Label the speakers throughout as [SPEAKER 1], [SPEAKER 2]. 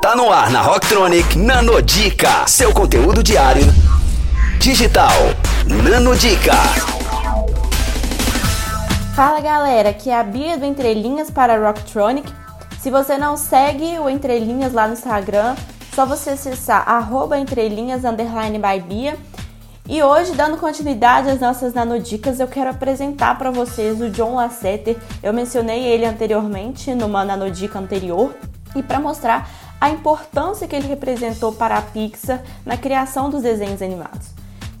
[SPEAKER 1] Tá no ar na Rocktronic Nanodica, seu conteúdo diário digital. Nanodica.
[SPEAKER 2] Fala galera, aqui é a Bia do Entrelinhas para a Rocktronic. Se você não segue o Entrelinhas lá no Instagram, só você acessar entrelinhas underline by Bia. E hoje, dando continuidade às nossas nanodicas, eu quero apresentar para vocês o John Lasseter. Eu mencionei ele anteriormente numa nanodica anterior e para mostrar a importância que ele representou para a Pixar na criação dos desenhos animados.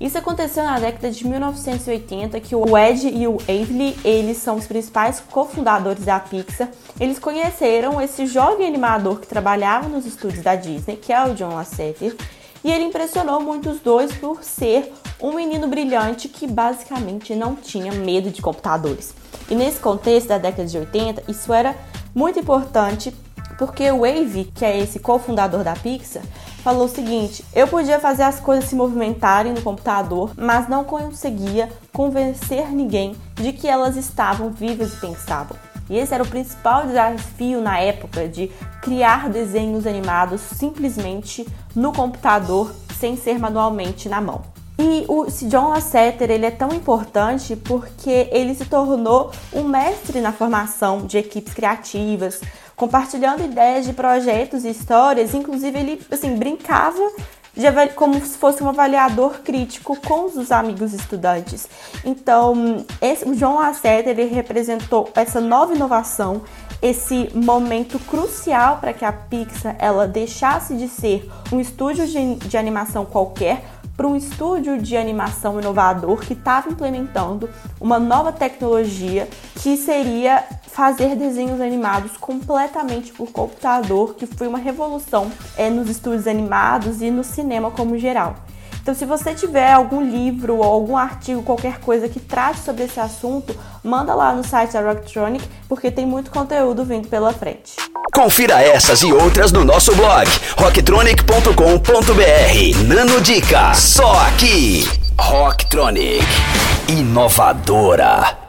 [SPEAKER 2] Isso aconteceu na década de 1980, que o Ed e o Avery, eles são os principais cofundadores da Pixar. Eles conheceram esse jovem animador que trabalhava nos estúdios da Disney, que é o John Lasseter, e ele impressionou muito os dois por ser um menino brilhante que basicamente não tinha medo de computadores. E nesse contexto da década de 80, isso era muito importante porque o Wave, que é esse cofundador da Pixar, falou o seguinte: eu podia fazer as coisas se movimentarem no computador, mas não conseguia convencer ninguém de que elas estavam vivas e pensavam. E esse era o principal desafio na época de criar desenhos animados simplesmente no computador, sem ser manualmente na mão. E o John Lasseter ele é tão importante porque ele se tornou um mestre na formação de equipes criativas, compartilhando ideias de projetos e histórias. Inclusive ele assim brincava de, como se fosse um avaliador crítico com os amigos estudantes. Então, esse, o John Lasseter ele representou essa nova inovação, esse momento crucial para que a Pixar ela deixasse de ser um estúdio de, de animação qualquer para um estúdio de animação inovador que estava implementando uma nova tecnologia que seria fazer desenhos animados completamente por computador, que foi uma revolução é, nos estúdios animados e no cinema como geral. Então, se você tiver algum livro ou algum artigo, qualquer coisa que trate sobre esse assunto, manda lá no site da Rocktronic, porque tem muito conteúdo vindo pela frente.
[SPEAKER 1] Confira essas e outras no nosso blog rocktronic.com.br. Nano Dica, só aqui. Rocktronic, inovadora.